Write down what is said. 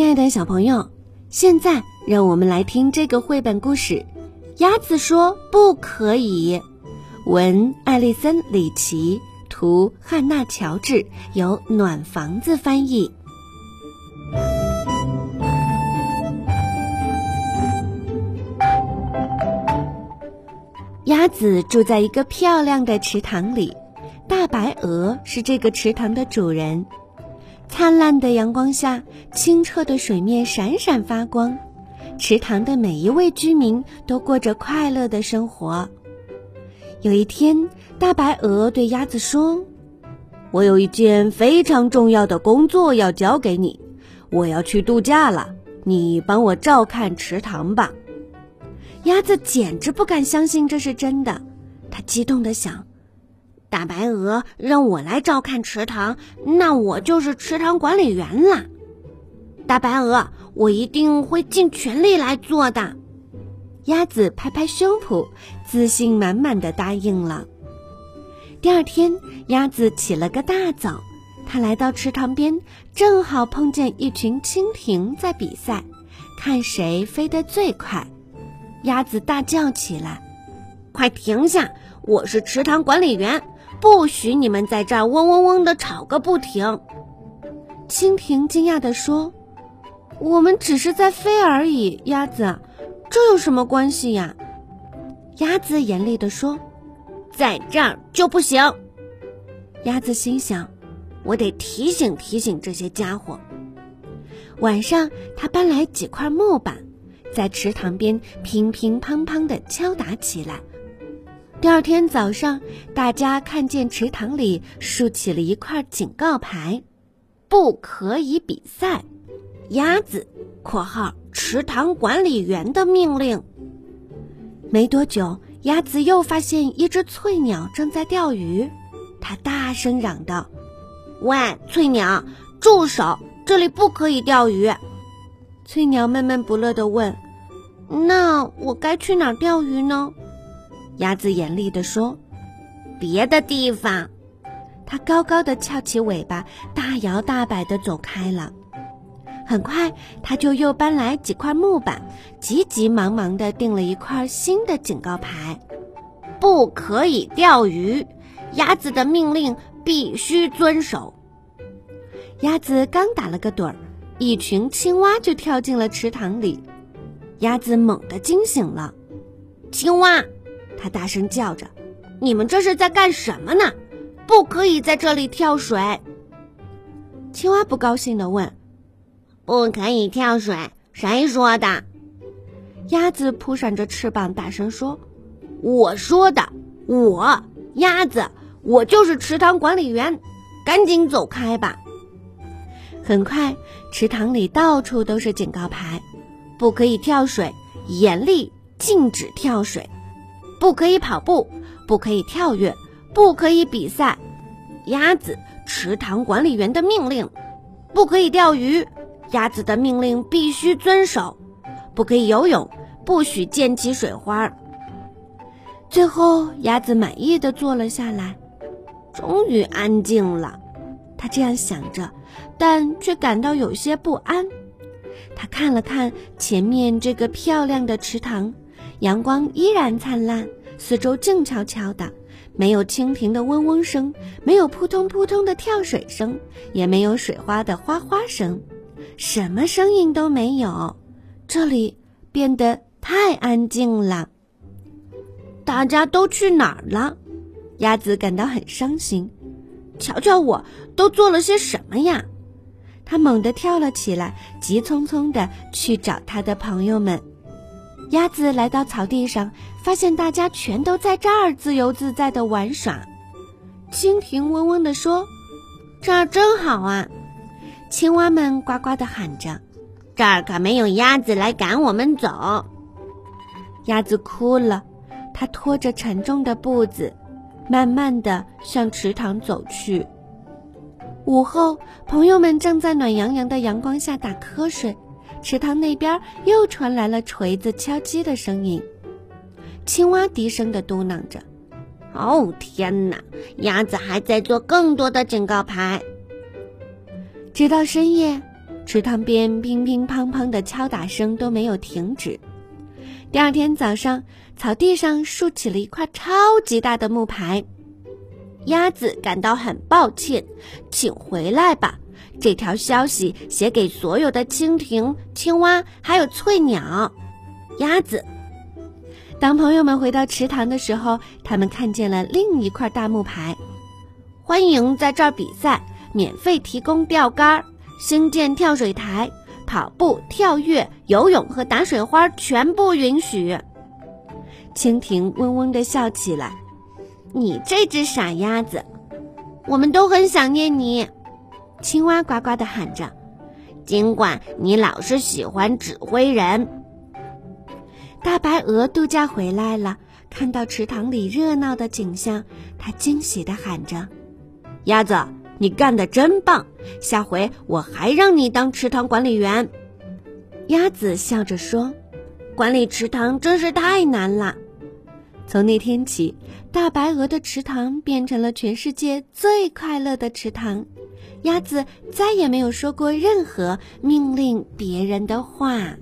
亲爱的小朋友，现在让我们来听这个绘本故事《鸭子说不可以》。文：艾丽森·里奇，图：汉娜·乔治，由暖房子翻译。鸭子住在一个漂亮的池塘里，大白鹅是这个池塘的主人。灿烂的阳光下，清澈的水面闪闪发光，池塘的每一位居民都过着快乐的生活。有一天，大白鹅对鸭子说：“我有一件非常重要的工作要交给你，我要去度假了，你帮我照看池塘吧。”鸭子简直不敢相信这是真的，它激动地想。大白鹅让我来照看池塘，那我就是池塘管理员啦。大白鹅，我一定会尽全力来做的。鸭子拍拍胸脯，自信满满的答应了。第二天，鸭子起了个大早，它来到池塘边，正好碰见一群蜻蜓在比赛，看谁飞得最快。鸭子大叫起来：“快停下！我是池塘管理员。”不许你们在这儿嗡嗡嗡的吵个不停！蜻蜓惊讶地说：“我们只是在飞而已，鸭子，这有什么关系呀？”鸭子严厉地说：“在这儿就不行。”鸭子心想：“我得提醒提醒这些家伙。”晚上，他搬来几块木板，在池塘边乒乒乓乓地敲打起来。第二天早上，大家看见池塘里竖起了一块警告牌：“不可以比赛。”鸭子（括号池塘管理员的命令）。没多久，鸭子又发现一只翠鸟正在钓鱼，它大声嚷道：“喂，翠鸟，住手！这里不可以钓鱼。”翠鸟闷闷不乐地问：“那我该去哪儿钓鱼呢？”鸭子严厉地说：“别的地方。”它高高的翘起尾巴，大摇大摆地走开了。很快，它就又搬来几块木板，急急忙忙地钉了一块新的警告牌：“不可以钓鱼，鸭子的命令必须遵守。”鸭子刚打了个盹儿，一群青蛙就跳进了池塘里。鸭子猛地惊醒了，青蛙。他大声叫着：“你们这是在干什么呢？不可以在这里跳水！”青蛙不高兴地问：“不可以跳水？谁说的？”鸭子扑闪着翅膀，大声说：“我说的，我鸭子，我就是池塘管理员，赶紧走开吧！”很快，池塘里到处都是警告牌：“不可以跳水，严厉禁止跳水。”不可以跑步，不可以跳跃，不可以比赛。鸭子，池塘管理员的命令，不可以钓鱼。鸭子的命令必须遵守。不可以游泳，不许溅起水花。最后，鸭子满意的坐了下来，终于安静了。他这样想着，但却感到有些不安。他看了看前面这个漂亮的池塘。阳光依然灿烂，四周静悄悄的，没有蜻蜓的嗡嗡声，没有扑通扑通的跳水声，也没有水花的哗哗声，什么声音都没有。这里变得太安静了。大家都去哪儿了？鸭子感到很伤心。瞧瞧我都做了些什么呀！它猛地跳了起来，急匆匆地去找它的朋友们。鸭子来到草地上，发现大家全都在这儿自由自在的玩耍。蜻蜓嗡嗡地说：“这儿真好啊！”青蛙们呱呱地喊着：“这儿可没有鸭子来赶我们走。”鸭子哭了，它拖着沉重的步子，慢慢地向池塘走去。午后，朋友们正在暖洋洋的阳光下打瞌睡。池塘那边又传来了锤子敲击的声音，青蛙低声的嘟囔着：“哦天哪！鸭子还在做更多的警告牌。”直到深夜，池塘边乒乒乓乓的敲打声都没有停止。第二天早上，草地上竖起了一块超级大的木牌。鸭子感到很抱歉，请回来吧。这条消息写给所有的蜻蜓、青蛙还有翠鸟。鸭子。当朋友们回到池塘的时候，他们看见了另一块大木牌：欢迎在这儿比赛，免费提供钓竿，新建跳水台，跑步、跳跃、游泳和打水花全部允许。蜻蜓嗡嗡地笑起来：“你这只傻鸭子，我们都很想念你。”青蛙呱呱地喊着：“尽管你老是喜欢指挥人。”大白鹅度假回来了，看到池塘里热闹的景象，它惊喜地喊着：“鸭子，你干得真棒！下回我还让你当池塘管理员。”鸭子笑着说：“管理池塘真是太难了。”从那天起，大白鹅的池塘变成了全世界最快乐的池塘。鸭子再也没有说过任何命令别人的话。